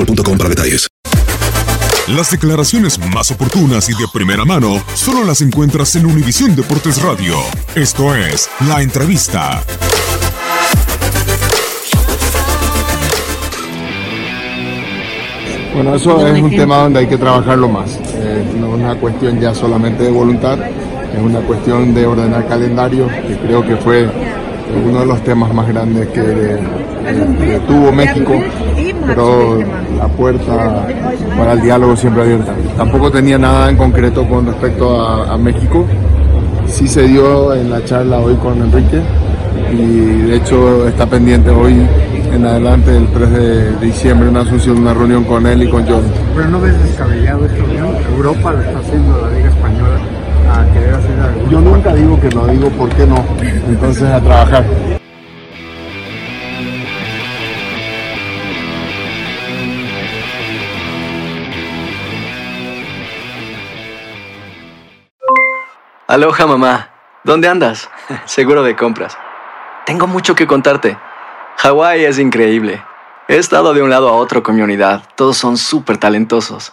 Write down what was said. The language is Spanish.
boostmobile.com para detalles. Las declaraciones más oportunas y de primera mano solo las encuentras en Univisión Deportes Radio. Esto es La Entrevista. Bueno, eso es un tema donde hay que trabajarlo más. Eh, no es una cuestión ya solamente de voluntad, es una cuestión de ordenar calendario, que creo que fue uno de los temas más grandes que, tuvo México, pero la puerta para el diálogo siempre abierta. Tampoco tenía nada en concreto con respecto a, México. Sí se dio en la charla hoy con Enrique y de hecho está pendiente hoy en adelante, el 3 de diciembre, una asunción, una reunión con él y con John. Pero no ves descabellado esta unión. Europa lo está haciendo la Liga Española a querer hacer algo. Yo nunca digo que no, digo por qué no. Entonces a trabajar. Aloha mamá, ¿dónde andas? Seguro de compras. Tengo mucho que contarte. Hawái es increíble. He estado de un lado a otro con mi unidad. Todos son súper talentosos.